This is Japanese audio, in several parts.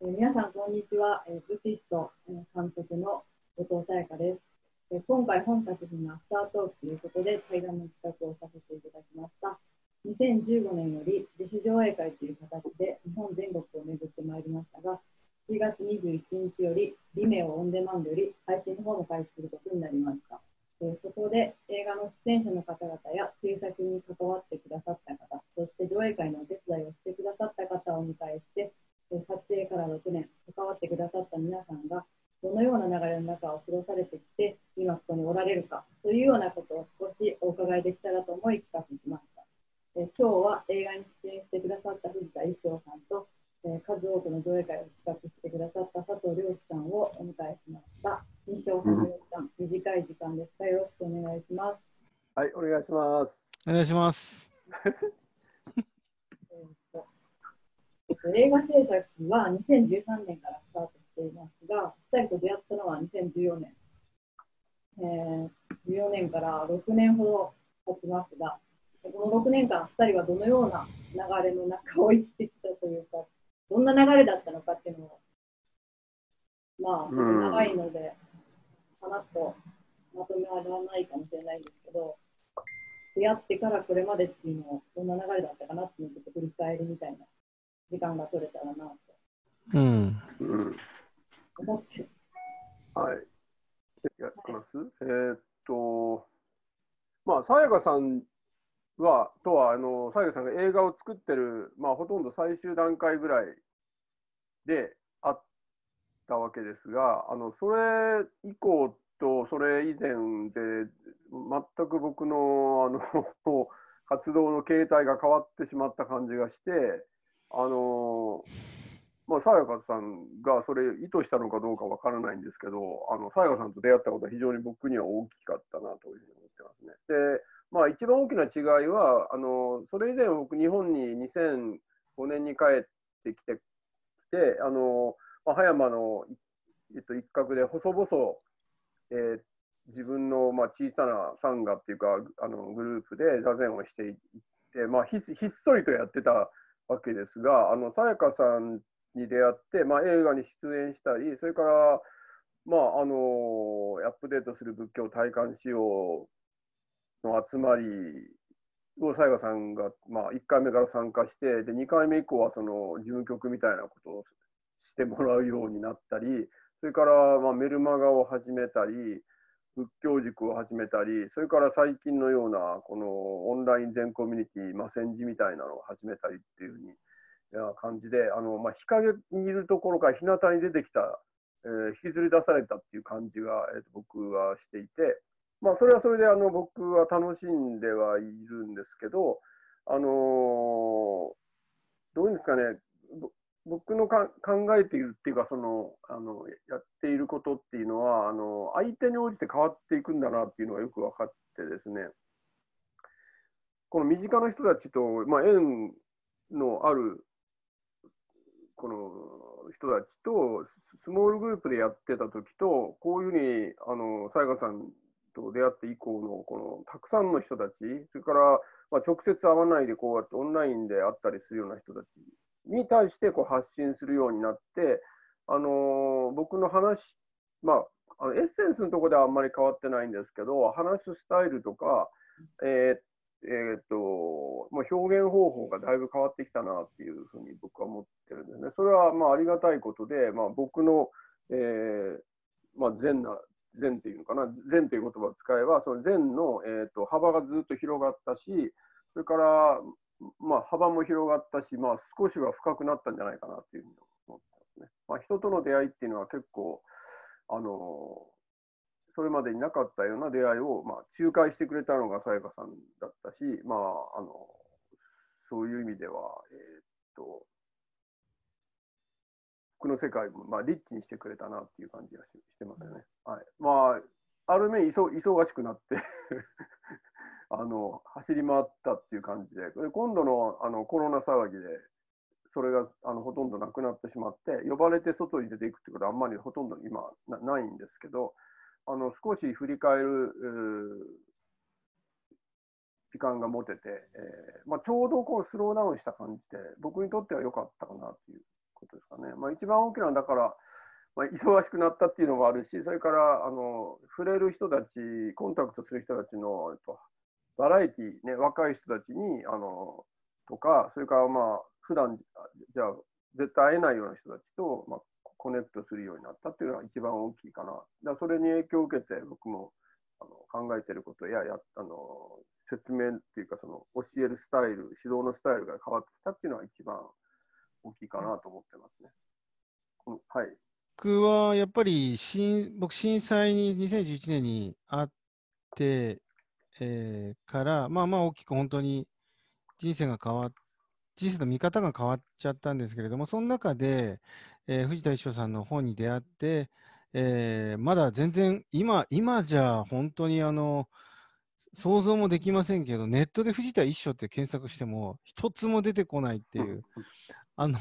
え、皆さん、こんにちは。え、ブティスト、え、監督の後藤さやかです。え、今回、本作品のアフタートークということで、対談の企画をさせていただきました。2015年より自主上映会という形で日本全国を巡ってまいりましたが、7月21日より、リメオオンデマンドより配信の方も開始することになりました。えそこで映画の出演者の方々や制作に関わってくださった方、そして上映会のお手伝いをしてくださった方をお迎えして、撮影から6年、関わってくださった皆さんが、どのような流れの中を過ごされてきて、今ここにおられるかというようなことを少しお伺いできたらと思い企画しました。え今日は映画に出演してくださった藤田衣装さんと、え数多くの上映会を企画してくださった佐藤亮さんをお迎えしました。西尾さん、短い時間ですが、よろしくお願いします。はい、お願いします。お願いします。映画制作は2013年からスタートしていますが、2人と出会ったのは2014年。えー、14年から6年ほど経ちますが、この6年間、2人はどのような流れの中を生きてきたというか、どんな流れだったのかっていうのを、まあ、ちょっと長いので、話すとまとめられないかもしれないんですけど、出会ってからこれまでっていうのをどんな流れだったかなっていうのをちょっと振り返りみたいな時間が取れたらなと。うん。思って。はい。やってます？えー、っと、まあ、さやかさんは、とは、あの、さやかさんが映画を作ってる、まあ、ほとんど最終段階ぐらいであったわけですが、あの、それ以降と、それ以前で、全く僕の、あの、活動の形態が変わってしまった感じがして、あのまあ、さやかさんがそれ意図したのかどうかわからないんですけど、あの、さやかさんと出会ったことは非常に僕には大きかったなというふうに思ってますね。で、まあ、一番大きな違いは、あの、それ以前僕日本に2005年に帰ってきて、きてあの、まあ、葉山の、えっと、一角で細々、えー、自分の、まあ、小さなサンガっていうか、あの、グループで座禅をしていって、まあ、ひっそりとやってたわけですが、あの、さやかさんに出会って、まあ、映画に出演したり、それから、まあ、あの、アップデートする仏教体感しようの集まりをさやかさんが、まあ、1回目から参加して、で、2回目以降は、その、事務局みたいなことをしてもらうようになったり、それから、まあ、メルマガを始めたり、仏教塾を始めたり、それから最近のようなこのオンライン全コミュニティ、まあ、戦時みたいなのを始めたりっていうふうに感じで、あのまあ、日陰にいるところから日向に出てきた、えー、引きずり出されたっていう感じが、えー、僕はしていて、まあ、それはそれであの僕は楽しんではいるんですけど、あのー、どういうんですかね、僕のか考えているっていうかそのあのやっていることっていうのはあの相手に応じて変わっていくんだなっていうのがよく分かってですね。この身近な人たちと、まあ、縁のあるこの人たちとスモールグループでやってた時とこういうふうにあのさやかさんと出会って以降のこのたくさんの人たちそれから、まあ、直接会わないでこうやってオンラインで会ったりするような人たちに対してこう発信するようになって、あのー、僕の話、まあ、のエッセンスのとこではあんまり変わってないんですけど、話すスタイルとか、えーえー、っとまあ、表現方法がだいぶ変わってきたなっていうふうに僕は思ってるんですね。それはまあありがたいことで、まあ、僕の、えーまあ、善な善っていうのかな、善という言葉を使えば、その善の、えー、と幅がずっと広がったし、それから、まあ、幅も広がったし、まあ、少しは深くなったんじゃないかなっていうふうに思ってますね。まあ、人との出会いっていうのは結構、あのそれまでになかったような出会いを、まあ、仲介してくれたのがさやかさんだったし、まあ、あのそういう意味では、えー、っと、僕の世界も、まあ、リッチにしてくれたなっていう感じがしてますよね。はい。まあ、ある面忙しくなって あの走り回ったっていう感じで、で今度のあのコロナ騒ぎで、それがあのほとんどなくなってしまって、呼ばれて外に出ていくってことはあんまりほとんど今ないんですけど、あの少し振り返る時間が持てて、えーまあ、ちょうどこうスローダウンした感じで、僕にとっては良かったかなっていうことですかね。まあ、一番大きなだから、まあ、忙しくなったっていうのがあるし、それからあの触れる人たち、コンタクトする人たちのとバラエティー、ね、若い人たちにあのとか、それからまあ普段じゃあ絶対会えないような人たちと、まあ、コネクトするようになったっていうのが一番大きいかな。だそれに影響を受けて僕もあの考えてることややあの説明っていうかその教えるスタイル、指導のスタイルが変わってきたっていうのは一番大きいかなと思ってますね。はい。僕はやっぱり震僕、震災に2011年にあって、えー、から、まあまあ大きく本当に人生が変わっ人生の見方が変わっちゃったんですけれども、その中で、えー、藤田一生さんの本に出会って、えー、まだ全然今、今じゃ本当にあの想像もできませんけど、ネットで藤田一生って検索しても、一つも出てこないっていう、あの、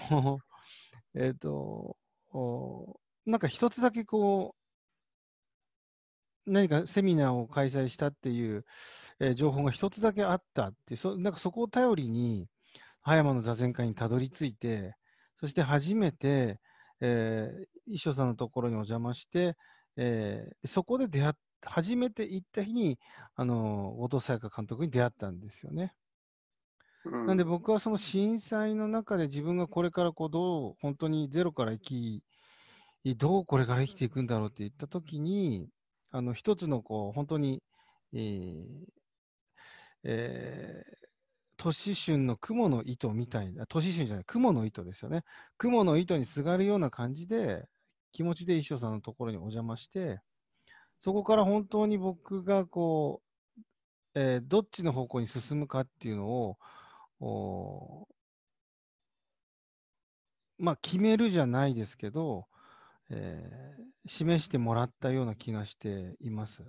えっ、ー、と、なんか一つだけこう、何かセミナーを開催したっていう、えー、情報が一つだけあったってそ、なんかそこを頼りに、葉山の座禅会にたどり着いて、そして初めて、えー、一生さんのところにお邪魔して、えー、そこで出会っ初めて行った日に、あの後藤沙耶香監督に出会ったんですよね。なんで僕はその震災の中で自分がこれからこうどう本当にゼロから生きどうこれから生きていくんだろうって言ったときに、あの一つのこう本当に、えーえー、都市春の雲の糸みたいな、都市春じゃない、雲の糸ですよね。雲の糸にすがるような感じで、気持ちで一生さんのところにお邪魔して、そこから本当に僕がこう、えー、どっちの方向に進むかっていうのを、まあ、決めるじゃないですけど、えー、示してもらったような気がしています。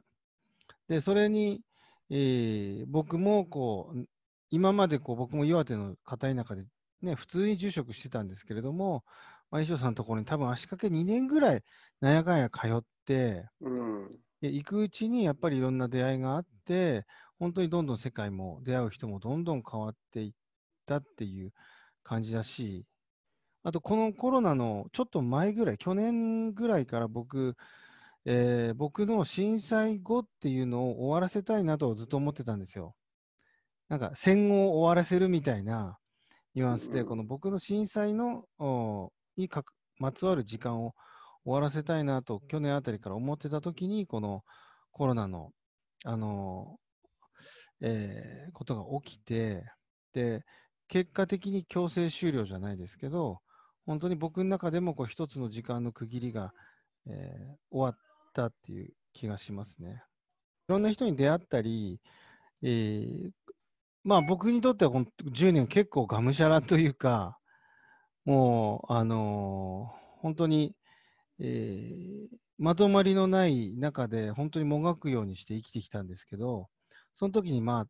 で、それに、えー、僕もこう、今までこう僕も岩手の片田舎で、ね、普通に住職してたんですけれども、まあ、衣装さんのところに多分足掛け2年ぐらいなんやかんや通って、うん、行くうちにやっぱりいろんな出会いがあって、本当にどんどん世界も出会う人もどんどん変わっていったっていう感じだし、あと、このコロナのちょっと前ぐらい、去年ぐらいから僕、えー、僕の震災後っていうのを終わらせたいなとずっと思ってたんですよ。なんか戦後を終わらせるみたいなニュアンスで、この僕の震災のにかまつわる時間を終わらせたいなと去年あたりから思ってた時に、このコロナの、あのえー、ことが起きて、で、結果的に強制終了じゃないですけど、本当に僕の中でもこう一つの時間の区切りが、えー、終わったっていう気がしますね。いろんな人に出会ったり、えー、まあ僕にとってはこの10年結構がむしゃらというか、もう、あのー、本当に、えー、まとまりのない中で本当にもがくようにして生きてきたんですけど、その時にまあ、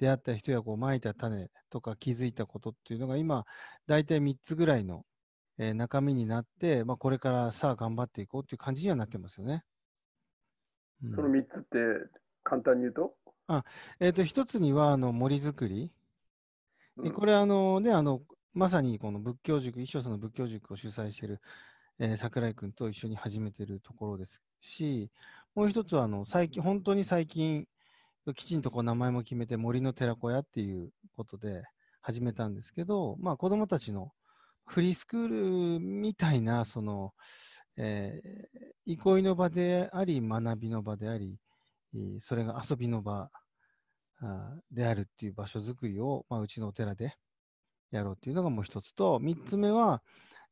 出会った人やこうまいた種とか気づいたことっていうのが今、大体3つぐらいの、えー、中身になって、まあ、これからさあ頑張っていこうっていう感じにはなってますよね。うん、その3つって簡単に言うと？あ、えっ、ー、と、1つにはあの森づくり。でこれあの、ね、あのまさにこの仏教塾、一生さんの仏教塾を主催している、えー、桜井君と一緒に始めているところですし、もう一つはあの最近、本当に最近、きちんとこう名前も決めて森の寺子屋っていうことで始めたんですけど、まあ、子どもたちのフリースクールみたいなその、えー、憩いの場であり学びの場であり、それが遊びの場であるっていう場所づくりを、まあ、うちのお寺でやろうっていうのがもう一つと、三つ目は、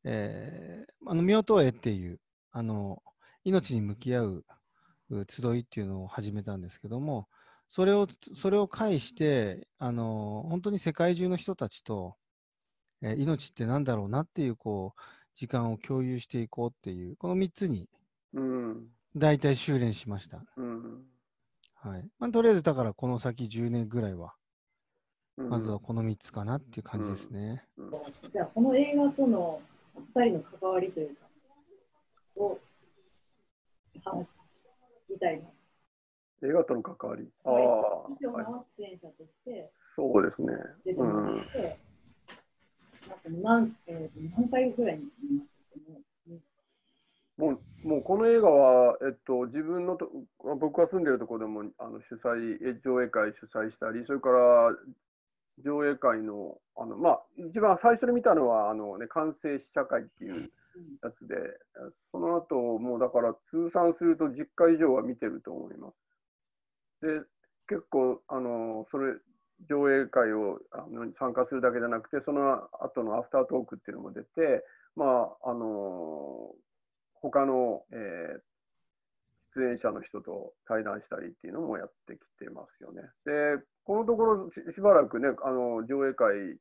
えー、あの、妙と絵っていう、あの、命に向き合う集いっていうのを始めたんですけども、それを、それを介して、あの、本当に世界中の人たちと、えー、命って何だろうなっていう、こう、時間を共有していこうっていう、この3つに、大体修練しました。うん、はいまあ、とりあえず、だからこの先10年ぐらいは、まずはこの3つかなっていう感じですね。うん、じゃあ、この映画との2人の関わりというか、を話みたいな。映画との関わり。ああ。出演者として、そうですね。出てもらって、何,、えー、何回ぐらいにもうもうこの映画は、えっと、自分のと僕が住んでるところでもあの主催上映会主催したりそれから上映会のあの、まあ、一番最初に見たのはあの、ね、完成試写会っていうやつで、その後もうだから通算すると10回以上は見てると思います。で結構あのそれ上映会をあの参加するだけじゃなくてその後のアフタートークっていうのも出てまああの他の、えー、出演者の人と対談したりっていうのもやってきてますよね。でこのところしばらくねあの上映会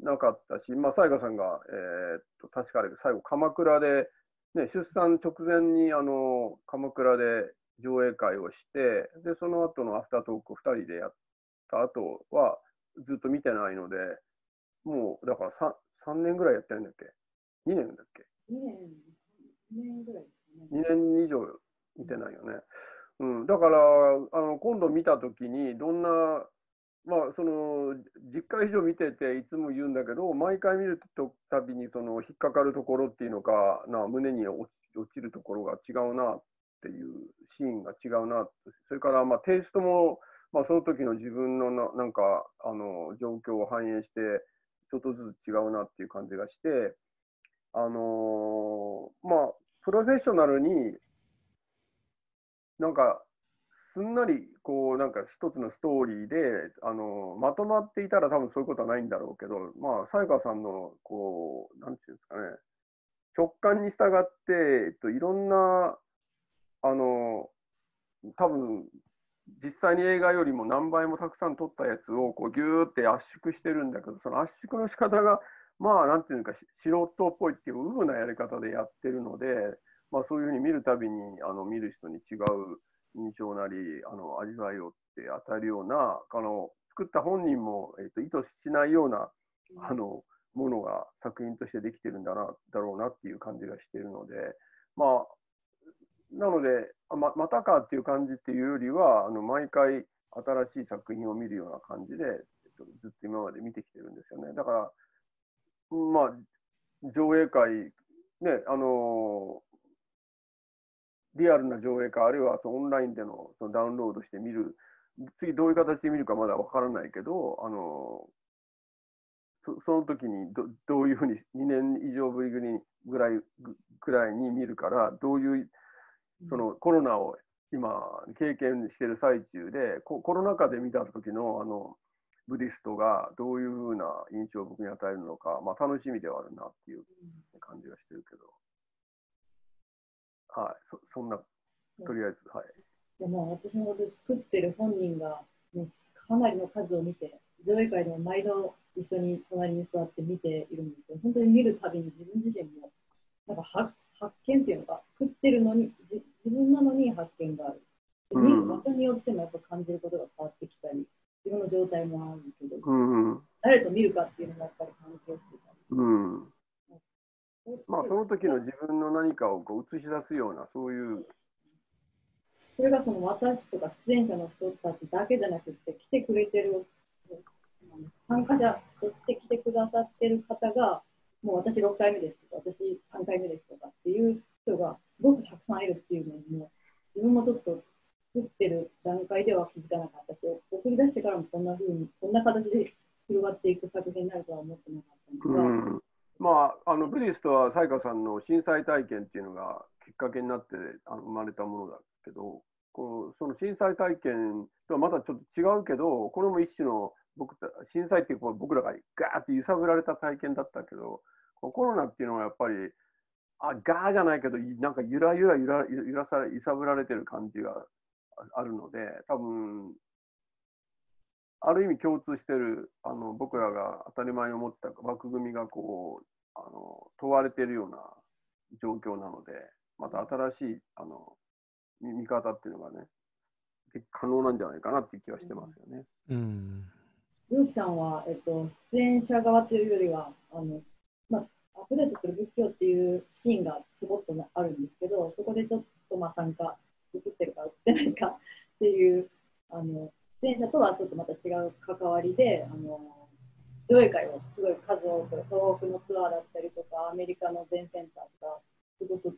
なかったし、まあ、沙耶香さんが、えー、っと確か最後鎌倉で、ね、出産直前にあの鎌倉で上映会をして、で、その後のアフタートークを2人でやった後は、ずっと見てないので、もう、だから 3, 3年ぐらいやってるんだっけ ?2 年だっけ ?2 年、2年ぐらいね。2年以上見てないよね。うん、だからあの今度見たときにどんな、まあ、その10回以上見てていつも言うんだけど毎回見るたびにその引っかかるところっていうのかな胸に落ちるところが違うなっていうシーンが違うなそれからまあテイストも、まあ、その時の自分のななんかあの状況を反映してちょっとずつ違うなっていう感じがしてあのー、まあプロフェッショナルになんかすんなりこうなんか一つのストーリーであのまとまっていたら多分そういうことはないんだろうけどまあさやかさんのこうなんていうんですかね直感に従って、えっと、いろんなあの多分実際に映画よりも何倍もたくさん撮ったやつをこうギューって圧縮してるんだけどその圧縮の仕方がまあなんていうか素人っぽいっていううぶなやり方でやってるので、まあ、そういうふうに見るたびにあの見る人に違う印象なりあの味わいをって与えるようなあの作った本人も、えーと、意図しないようなあのものが作品としてできてるんだなだろうなっていう感じがしてるのでまあなのでま、またかっていう感じっていうよりは、あの毎回新しい作品を見るような感じで、えっと、ずっと今まで見てきてるんですよね。だから、まあ、上映会、ね、あのリアルな上映会、あるいはそのオンラインでのそのダウンロードして見る、次どういう形で見るかまだわからないけど、あのそその時にどどういうふうに2年以上ぶりぐらいぐらいに見るから、どういうそのコロナを今経験している最中でコロナ禍で見た時のあのブディストがどういうふうな印象を僕に与えるのか、まあ、楽しみではあるなっていう感じがしてるけど、はい、そそんな、とりあえず、はい。でも私も作ってる本人が、ね、かなりの数を見て、上映会でも毎度一緒に隣に座って見ているんですけど、本当に見るたびに自分自身も、なんか発見っていうのが、作ってるのに自分なのに発見がある。で見る場所によってもやっぱ感じることが変わってきたり、自分の状態もあるけど、うん、誰と見るかっていうのがやっぱり関係してたり。うんまあ、その時の自分の何かをこう映し出すような、そういう。それがその私とか出演者の人たちだけじゃなくて、来てくれてる、参加者として来てくださってる方が、もう私6回目ですとか、私3回目ですとかっていう人がすごくたくさんいるっていうのも、自分もちょっと作ってる段階では気づかなかったし、送り出してからもそんな風に、こんな形で広がっていく作品になるとは思ってなかったんですが。うんまあ、あのブリストは沙耶香さんの震災体験っていうのがきっかけになってあの生まれたものだけど、このその震災体験とはまたちょっと違うけど、これも一種の僕震災っていう僕らがガーって揺さぶられた体験だったけど、コロナっていうのはやっぱりあガーじゃないけどなんかゆらゆらゆら揺らされ揺さぶられてる感じがあるので多分ある意味共通してるあの僕らが当たり前に思ってた枠組みがこうあの問われているような状況なのでまた新しいあの見方っていうのがね可能なんじゃないかなっていう気はしてますよね。うん。ゆうきさんは、えっと、出演者側というよりはあのアップデートする仏教っていうシーンがしぼっとあるんですけど、そこでちょっとまあ参加、映ってるか映ってないか っていう、あの出演者とはちょっとまた違う関わりで、あの上映会をすごい数多く、東北のツアーだったりとか、アメリカの全センターとか、すごく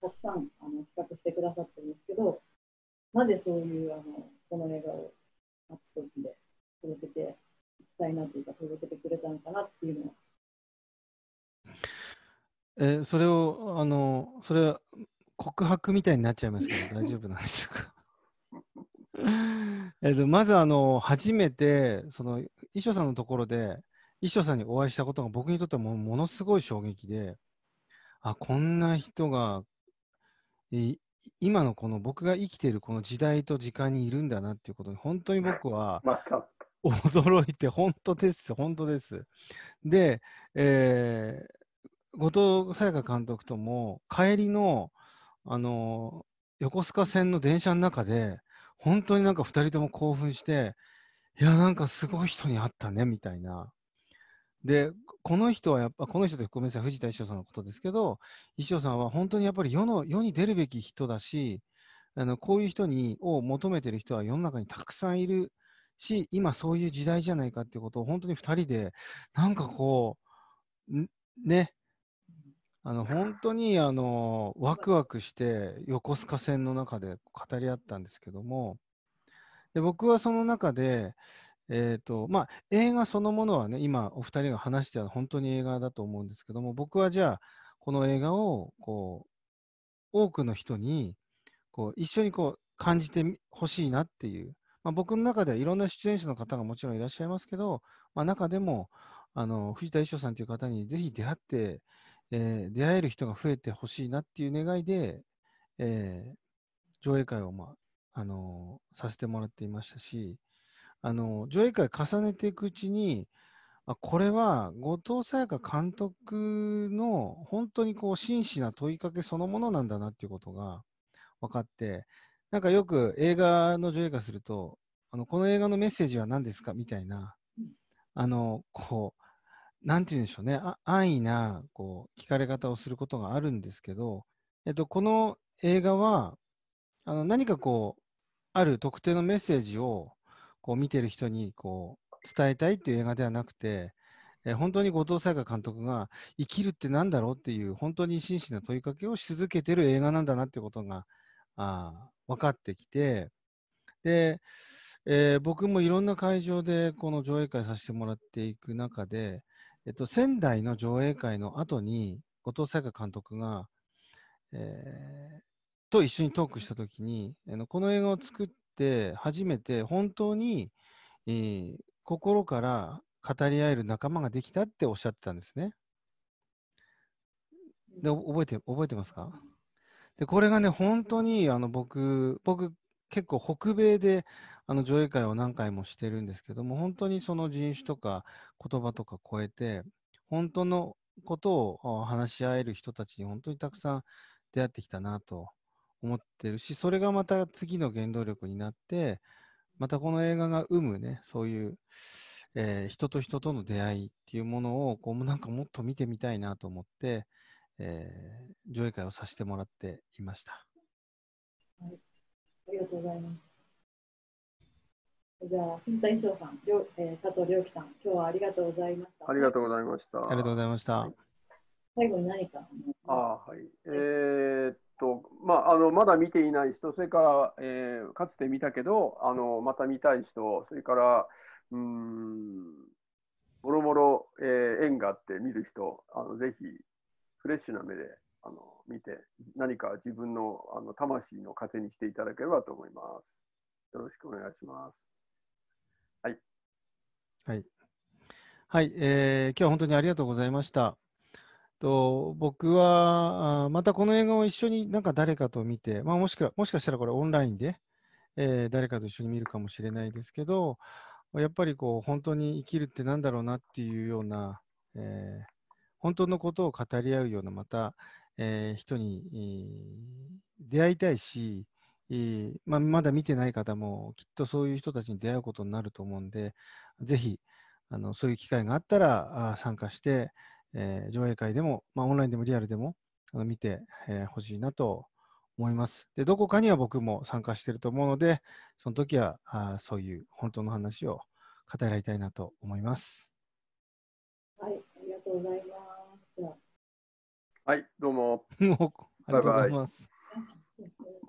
たくさんあの企画してくださってるんですけど、なぜそういうあのこの映画をあっちこちで届けていきたいなというか、届けてくれたのかなっていうのは。えーそれを、あの、それは告白みたいになっちゃいますけど、大丈夫なんでしょうか？えっと、まず、あの、初めて、その、衣装さんのところで、衣装さんにお会いしたことが僕にとってはもうものすごい衝撃で、あ、こんな人が、い今のこの僕が生きているこの時代と時間にいるんだなっていうことに、本当に僕は。驚いて、本当です、本当です。で、えー後藤沙耶香監督とも、帰りの、あの横須賀線の電車の中で、本当になんか2人とも興奮して、いや、なんかすごい人に会ったね、みたいな。で、この人はやっぱ、この人ってごめんなさい、藤田一生さんのことですけど、一生さんは本当にやっぱり世の世に出るべき人だし、あのこういう人にを求めてる人は世の中にたくさんいるし、今そういう時代じゃないかっていうことを本当に2人で、なんかこう、ね、あの本当にあのワクワクして横須賀線の中で語り合ったんですけども、で僕はその中で、えーとまあ、映画そのものはね、今お二人が話しては本当に映画だと思うんですけども、僕はじゃあ、この映画をこう多くの人にこう一緒にこう感じてほしいなっていう、まあ、僕の中ではいろんな出演者の方がもちろんいらっしゃいますけど、まあ、中でもあの藤田一生さんという方にぜひ出会って、えー出会える人が増えてほしいなっていう願いで、えー上映会を、まああのさせてもらっていましたし、あの上映会重ねていくうちに、あこれは後藤沙耶香監督の本当にこう真摯な問いかけそのものなんだなっていうことが分かって、なんかよく映画の上映会すると、あのこの映画のメッセージは何ですかみたいな、あのこう、なんて言うんでしょうね、安易なこう聞かれ方をすることがあるんですけど、えっと、この映画はあの何かこう、ある特定のメッセージをこう見てる人にこう伝えたいっていう映画ではなくて、え本当に後藤沙耶香監督が生きるってなんだろうっていう本当に真摯な問いかけをし続けてる映画なんだなってことがあ分かってきて、で、えー僕もいろんな会場でこの上映会させてもらっていく中で、えっと、仙台の上映会の後に後藤沙耶香監督が、えーと一緒にトークしたときに、あのこの映画を作って初めて本当に、えー心から語り合える仲間ができたっておっしゃってたんですね。で、覚えて、覚えてますか？で、これがね、本当にあの僕、僕、結構北米であの上映会を何回もしてるんですけども、本当にその人種とか言葉とか超えて、本当のことを話し合える人たちに本当にたくさん出会ってきたなと思ってるし、それがまた次の原動力になって、またこの映画が生むね、そういう、えー人と人との出会いっていうものを、こうなんかもっと見てみたいなと思って、えー上映会をさせてもらっていました。はいありがとうございます。じゃあ、藤田一生さん、りょうえー佐藤亮樹さん、今日はありがとうございました。ありがとうございました。ありがとうございました。最後に何か、あーはい。えーっと、まあ、あの、まだ見ていない人、それから、えーかつて見たけど、あの、また見たい人、それから、うーん、もろもろ、えー縁があって見る人、あの、ぜひ、フレッシュな目で、あの、見て、何か自分の、あの、魂の糧にしていただければと思います。よろしくお願いします。はい。はい、えー今日は本当にありがとうございました。と僕はあまたこの映画を一緒になんか誰かと見て、まあ、もしかもしかしたらこれオンラインで、えー誰かと一緒に見るかもしれないですけど、やっぱりこう本当に生きるってなんだろうなっていうような、えー本当のことを語り合うようなまた、えー人に、出会いたいし、えーまあ、まだ見てない方もきっとそういう人たちに出会うことになると思うんで、ぜひあのそういう機会があったらあー参加して、えー上映会でも、まあ、オンラインでもリアルでもあの見てほ、えー欲しいなと思います。で、どこかには僕も参加していると思うので、その時はあーそういう本当の話を語り合いたいなと思います。とうございます。はい、どうも。ありがとうございます。